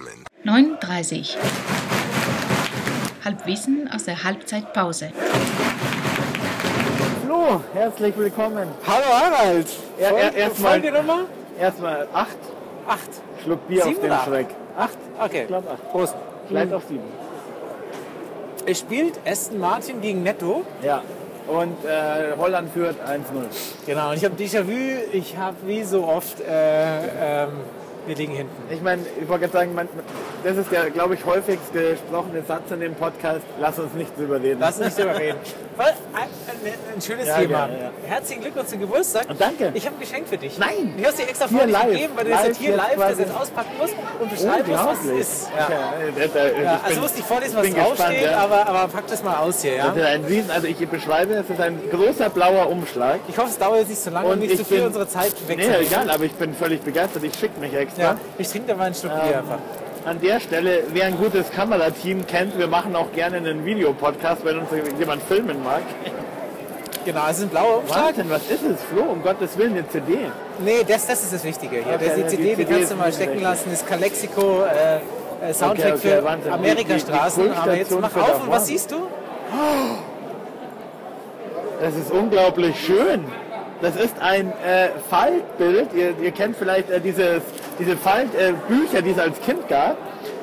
zusammen. 9.30 Halbwissen aus der Halbzeitpause. Flo, herzlich willkommen. Hallo Harald. Er, er, erstmal Folgenummer? erstmal acht Acht. Schluck Bier Sieben auf den? Schreck. Acht? Okay. Ich glaube acht. Prost. Vielleicht auch sieben. Es spielt Aston Martin gegen Netto. Ja. Und äh, Holland führt 1-0. Genau. Und ich habe Déjà-vu. Ich habe wie so oft, äh, ähm, wir liegen hinten. Ich meine, ich wollte gerade sagen, man, das ist der, glaube ich, häufigst gesprochene Satz in dem Podcast. Lass uns nichts überreden. Lass uns nicht drüber reden. Weil, ein, ein, schönes Ja, Thema. gerne, ja. Herzlichen Glückwunsch zum Geburtstag. Und danke. Ich habe ein Geschenk für dich. Nein. Ich habe es dir extra Hier vor dich live. gegeben, weil du das Live jetzt hier live das jetzt auspacken musst und beschreiben musst, was es ist. Ja. Ja, äh, Ja, ich also musst nicht vorlesen, was draufsteht, ja. aber, aber pack das mal aus hier. Ja? Das ist ein Riesen, also ich beschreibe, es ist ein großer blauer Umschlag. Ich hoffe, es dauert jetzt nicht so lange und, Und nicht ich so viel bin- unsere Zeit Nee, wegzunehmen. egal, aber ich bin völlig begeistert. Ich schicke mich extra. Ja, ich trinke da mal einen Schluck Bier einfach. An der Stelle, wer ein gutes Kamerateam kennt, wir machen auch gerne einen Videopodcast, wenn uns jemand filmen mag. Genau, es ist ein blauer Umschlag. Wahnsinn, was ist es, Flo? Um Gottes Willen, eine CD. Nee, das, das ist das Wichtige. Hier. Okay, das die die CD, die CD kannst ist du mal stecken richtig. lassen. Das ist Calexico äh, äh, Soundtrack Okay, okay, für. Die- Amerikastraßen. die- die Aber jetzt mach auf und was siehst du? Das ist unglaublich schön. Das ist ein äh, Faltbild. Ihr, ihr kennt vielleicht äh, dieses, diese Faltbücher, äh, die es als Kind gab.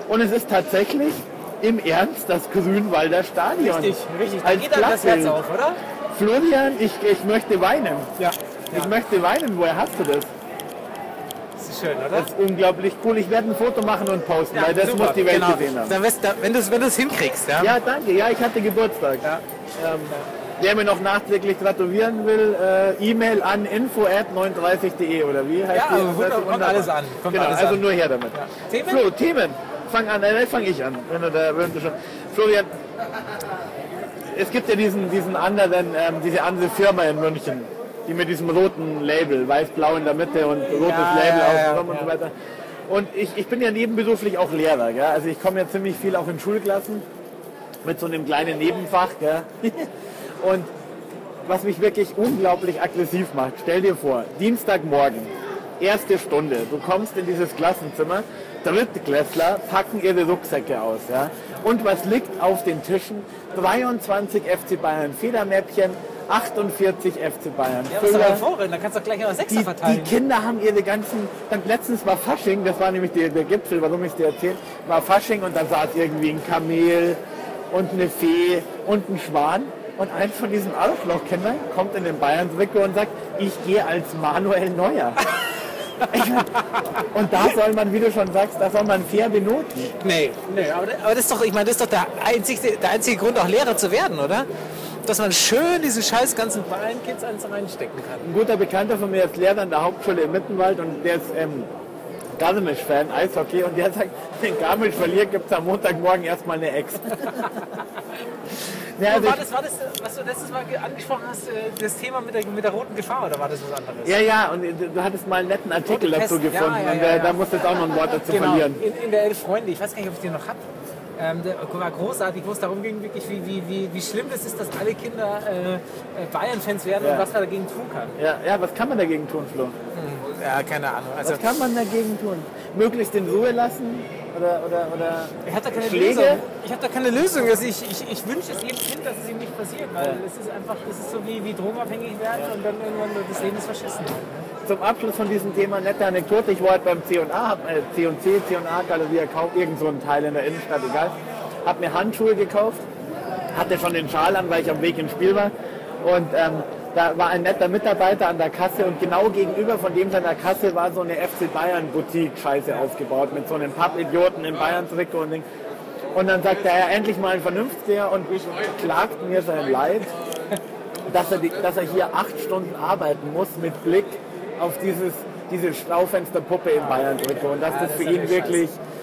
Und es ist tatsächlich im Ernst das Grünwalder Stadion. Richtig, richtig. Da Als geht das Herz auf, oder? Florian, ich, ich möchte weinen. Ja. Ich möchte weinen. Woher hast du das? Das ist schön, oder? Das ist unglaublich cool. Ich werde ein Foto machen und posten, weil das super. muss die Welt genau. gesehen haben. Dann wirst, da, wenn du es wenn du's hinkriegst, ja? Ja, danke. Ja, ich hatte Geburtstag. Ja. Ähm, wer mir noch nachträglich gratulieren will, äh, E-Mail an info@39.de oder wie heißt Ja, die? wunder- kommt alles an. Kommt genau, alles also an. nur her damit. Themen? Flo, Themen. Fang an, äh, fang ich an. Wenn du da, wenn du schon. Florian, es gibt ja diesen, diesen anderen, ähm, diese andere Firma in München, die mit diesem roten Label, weiß-blau in der Mitte und rotes Ja, Label ja, ja, und ja. so weiter. Und ich, ich bin ja nebenberuflich auch Lehrer. Gell? Also ich komme ja ziemlich viel auch in Schulklassen mit so einem kleinen Nebenfach. Gell? Und was mich wirklich unglaublich aggressiv macht, stell dir vor, Dienstagmorgen, erste Stunde, du kommst in dieses Klassenzimmer, Drittklässler packen ihre Rucksäcke aus. Ja? Und was liegt auf den Tischen? 23 FC Bayern Federmäppchen, 48 FC Bayern Ja, was Füller. hervorragend. Da kannst du gleich noch Sechser Die, die verteilen. Kinder haben ihre ganzen. Dann letztens war Fasching, das war nämlich der, der Gipfel, warum ich es dir erzählt, war Fasching und dann saß irgendwie ein Kamel und eine Fee und ein Schwan. Und eins von diesen Arschlochkindern kommt in den Bayern-Trikot und sagt, ich gehe als Manuel Neuer. Und da soll man, wie du schon sagst, da soll man fair benoten. Nee, nee aber, aber das ist doch, ich meine, das ist doch der einzige, der einzige Grund, auch Lehrer zu werden, oder? Dass man schön diese scheiß ganzen Bayern-Kids eins reinstecken kann. Ein guter Bekannter von mir ist Lehrer an der Hauptschule im Mittenwald und der ist ähm, Garmisch-Fan, Eishockey, und der sagt, wenn Garmisch verliert, gibt es am Montagmorgen erstmal eine Ex. ja, also war, das, war das, was du letztes Mal ge- angesprochen hast, äh, das Thema mit der, mit der roten Gefahr, oder war das was anderes? ja, ja, und du du hattest mal einen netten Artikel Rote dazu Pest, gefunden ja, und ja, äh, ja. da musst du jetzt auch noch ein Wort dazu Genau, verlieren. in, in der Elf Freunde, ich weiß gar nicht, ob ich den noch habe. Ähm, der war großartig, wo es darum ging, wirklich, wie, wie, wie, wie schlimm es ist, dass alle Kinder äh, äh, Bayern-Fans werden und was man dagegen tun kann. Ja, ja, was kann man dagegen tun, Flo? Ja, keine Ahnung. Also, Was kann man dagegen tun? Möglichst in Ruhe lassen? Oder, oder, oder ich habe da keine Schläge? Lösung. Ich habe da keine Lösung. Also ich, ich, ich wünsche es jedem Kind, dass es ihm nicht passiert, weil es ist einfach, das ist so wie, wie drogenabhängig werden und dann irgendwann das Leben ist verschissen. Zum Abschluss von diesem Thema nette Anekdote. Ich war heute beim C&A, hab äh, C&C, C&A Galerie gekauft, irgend so ein Teil in der Innenstadt, egal. Hab mir Handschuhe gekauft, hatte schon den Schal an, weil ich am Weg ins Spiel war. Und ähm, da war ein netter Mitarbeiter an der Kasse und genau gegenüber von dem seiner Kasse war so eine FC Bayern Boutique Scheiße aufgebaut mit so einem Pappidioten im Bayern Trikot und Ding. Und dann sagt er, ja, endlich mal ein Vernünftiger und klagt mir sein Leid, dass er, die, dass er hier acht Stunden arbeiten muss mit Blick auf dieses, diese Schaufensterpuppe im Bayern-Trikot und dass das für ihn wirklich äh,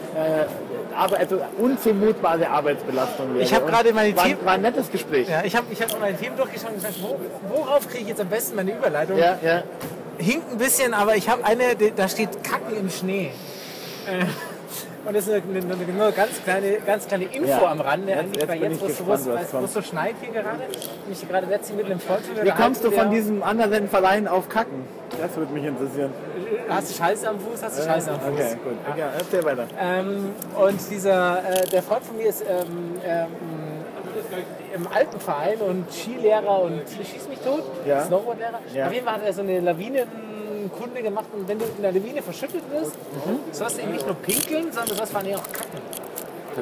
aber, also unzumutbare Arbeitsbelastung wäre. Ich hab Und gerade meine war, Themen- war ein nettes Gespräch. Ja, ich habe ich hab meine Themen durchgeschaut und gesagt, wo, worauf kriege ich jetzt am besten meine Überleitung? Ja, ja. Hinkt ein bisschen, aber ich habe eine, da steht Kacken im Schnee. Äh, Und das ist eine, eine, eine ganz kleine, ganz kleine Info Ja. am Rande. Jetzt- Eigentlich, jetzt weil jetzt, wo es- so schneit hier gerade, mich gerade letztens mit einem Wie kommst du von diesem anderen Verein auf Kacken? Das würde mich interessieren. Hast du Scheiße am Fuß, hast du Scheiße am Fuß. Okay, gut. Ja, erzähl weiter. Ähm, und dieser, äh, der Freund von mir ist ähm, ähm, im Alpenverein und Skilehrer und schießt mich tot, Ja. Snowboardlehrer. Ja. Auf jeden Fall hat er so eine Lawinenkunde gemacht und wenn du in der Lawine verschüttet wirst, Mhm. sollst du eben nicht nur pinkeln, sondern du sollst vor allem auch kacken.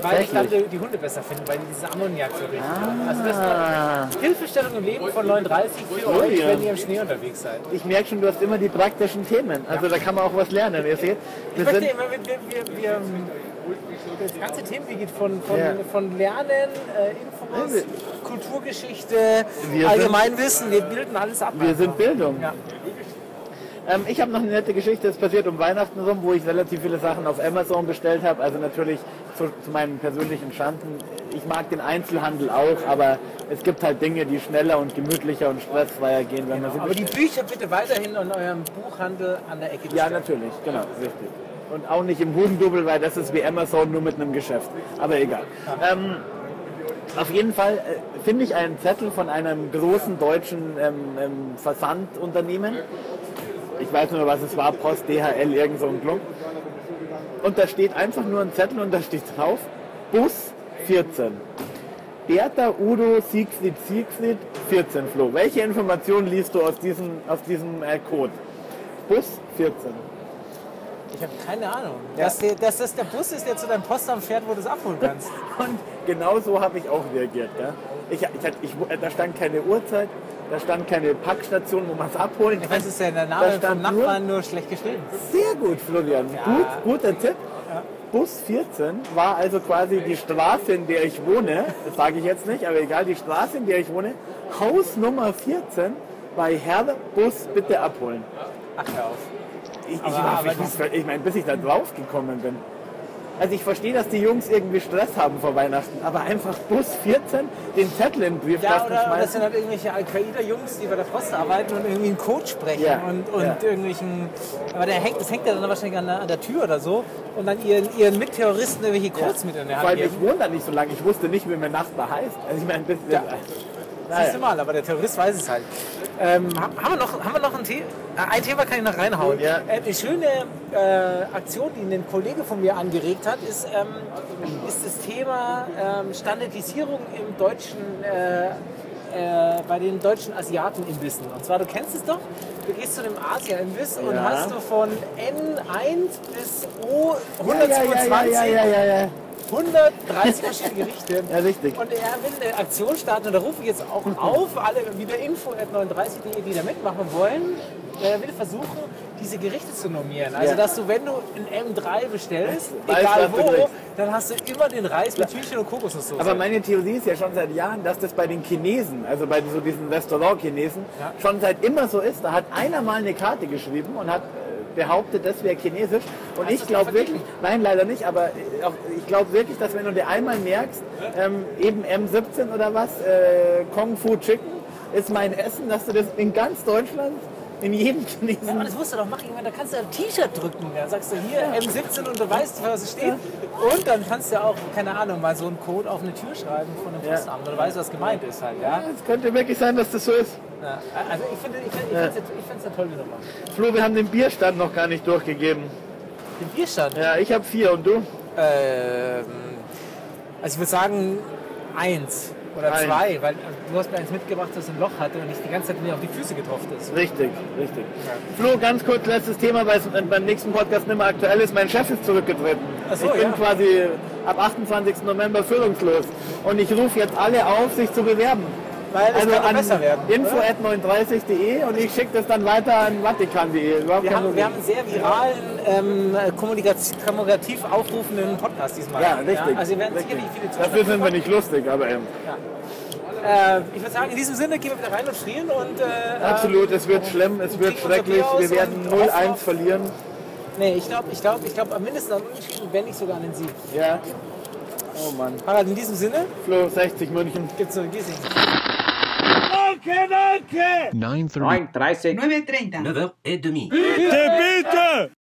Weil ich dann die, die Hunde besser finden, weil die diese Ammoniak so riechen. Also das Ah, ist Hilfestellung im Leben von 39 für Oh euch, ja. wenn ihr im Schnee unterwegs seid. ich merke schon, du hast immer die praktischen Themen. Also da kann man auch was lernen. Ihr seht, Ich möchte immer, wir, wir, wir, das ganze Themengebiet geht von, von, Ja. von Lernen, äh, Infos, Kulturgeschichte, Allgemeinwissen, wir bilden alles ab. wir sind Bildung. Ja. Ähm, ich habe noch eine nette Geschichte, das passiert um Weihnachten rum, wo ich relativ viele Sachen auf Amazon bestellt habe. Also natürlich zu, zu meinen persönlichen Schanden. Ich mag den Einzelhandel auch, aber es gibt halt Dinge, die schneller und gemütlicher und stressfreier gehen, wenn man sie Aber die bestellt. Bücher bitte weiterhin in eurem Buchhandel an der Ecke Ja, natürlich, genau, richtig. Und auch nicht im Hugendubel, weil das ist wie Amazon nur mit einem Geschäft. Aber egal. Ähm, auf jeden Fall äh, finde ich einen Zettel von einem großen deutschen ähm, ähm, Versandunternehmen. Ich weiß nur, was es war, Post, DHL, irgend so ein Klump. Und da steht einfach nur ein Zettel und da steht drauf, Bus 14. Bertha, Udo, Siegfried, Siegfried, 14 Flo. Welche Informationen liest du aus diesem, aus diesem äh, Code? Bus 14. Ich habe keine Ahnung. Ja. Dass, der, dass das der Bus ist, der zu deinem Postamt fährt, wo du es abholen kannst. Und genau so habe ich auch reagiert. Ja? Ich, ich, ich, da stand keine Uhrzeit, da stand keine Packstation, wo man es abholen kann. weiß, ist ja der Da Name vom Nachbarn nur schlecht geschrieben. Sehr gut, Florian. Gut, guter Tipp. Bus 14 war also quasi die Straße, in der ich wohne. Das sage ich jetzt nicht, aber egal, die Straße, in der ich wohne. Haus Nummer 14 bei Herr Bus bitte abholen. Ach, hör auf. Ich, ich, Aber- war, aber ich, ich meine, bis ich da drauf gekommen bin. Also ich verstehe, dass die Jungs irgendwie Stress haben vor Weihnachten, aber einfach Bus 14 den Zettel in den Ja, Briefkasten oder, oder das schmeißen. sind halt irgendwelche Al-Qaida-Jungs, die bei der Post arbeiten und irgendwie einen Code sprechen Ja, und, und ja. irgendwelchen. Aber der hängt, das hängt ja dann wahrscheinlich an der, an der Tür oder so und dann ihren, ihren Mitterroristen irgendwelche Codes mit in der Vor Hand allem, ich wohne da nicht so lange, ich wusste nicht, wie mein Nachbar heißt. Also ich meine, ein bisschen... Ja. Naja. Siehst du mal, aber der Terrorist weiß es halt. Ähm, ha- haben, wir noch, haben wir noch ein Thema? Ein Thema kann ich noch reinhauen. Ja. Äh, eine schöne äh, Aktion, die ein Kollege von mir angeregt hat, ist, ähm, ist das Thema ähm, Standardisierung im deutschen, äh, äh, bei den deutschen Asiaten-Imbissen. Und zwar, du kennst es doch, du gehst zu einem Asia-Imbiss und Ja. hast du von N1 bis Ja, ja, ja, O122 ja, ja, ja, ja. 130 verschiedene Gerichte. Ja, richtig. Und er will eine Aktion starten und da rufe ich jetzt auch auf, alle wieder info at 39.de, die da mitmachen wollen. Er will versuchen, diese Gerichte zu normieren. Also, Ja. dass du, wenn du ein M3 bestellst, Weißt, egal wo, dann hast du immer den Reis mit Hühnchen und Kokosnusssoße. Aber meine Theorie ist ja schon seit Jahren, dass das bei den Chinesen, also bei so diesen Restaurant-Chinesen, Ja. schon seit immer so ist. Da hat einer mal eine Karte geschrieben und hat behauptet, das wäre chinesisch. Und Hast ich glaube wirklich, nein, leider nicht, aber äh, auch, ich glaube wirklich, dass wenn du dir einmal merkst, ähm, eben M17 oder was, äh, Kung Fu Chicken ist mein Essen, dass du das in ganz Deutschland, in jedem ja, aber das musst du doch machen. Da kannst du ein T-Shirt drücken. Da sagst du hier M17 und du weißt, was es steht. Und dann kannst du auch, keine Ahnung, mal so einen Code auf eine Tür schreiben von einem Ja. Postamt. Und du weißt, was gemeint ist halt. Ja? Es könnte wirklich sein, dass das so ist. Ja, Also ich finde ich find, ich find's eine tolle Nummer. Flo, wir haben den Bierstand noch gar nicht durchgegeben. Den Bierstand. Ja, ich habe vier und du? Ähm, also ich würde sagen eins oder Eins. zwei, weil du hast mir eins mitgebracht, das ein Loch hatte und ich die ganze Zeit mir auf die Füße getroffen ist. Richtig, richtig. Flo, ganz kurz letztes Thema, weil es beim nächsten Podcast nicht mehr aktuell ist. Mein Chef ist zurückgetreten. So, ich bin ja. quasi ab 28. November führungslos. Und ich rufe jetzt alle auf, sich zu bewerben. Weil es Also kann nur an besser werden. info at 39.de und ich schicke das dann weiter an vatikan.de. Wir haben, wir haben einen sehr viralen, ähm, kommunikativ, kommunikativ aufrufenden Podcast diesmal. ja, richtig. Also wir werden richtig. sicherlich viele Dafür Zuschauer sind wir nicht lustig, aber ähm, Äh, ich würde sagen, in diesem Sinne gehen wir wieder rein und frieren und äh, absolut, es wird schlimm, es wird schrecklich. Wir werden und hoffen 0-1 auf- verlieren. Nee, ich glaube, ich glaube, ich glaube, am mindestens an Unentschieden, wenn nicht sogar an den Sieg. Ja. Oh Mann. Harald, in diesem Sinne Flo, 60 München. gibt es so ein Danke, danke. 9.30. 9.30. 9.30.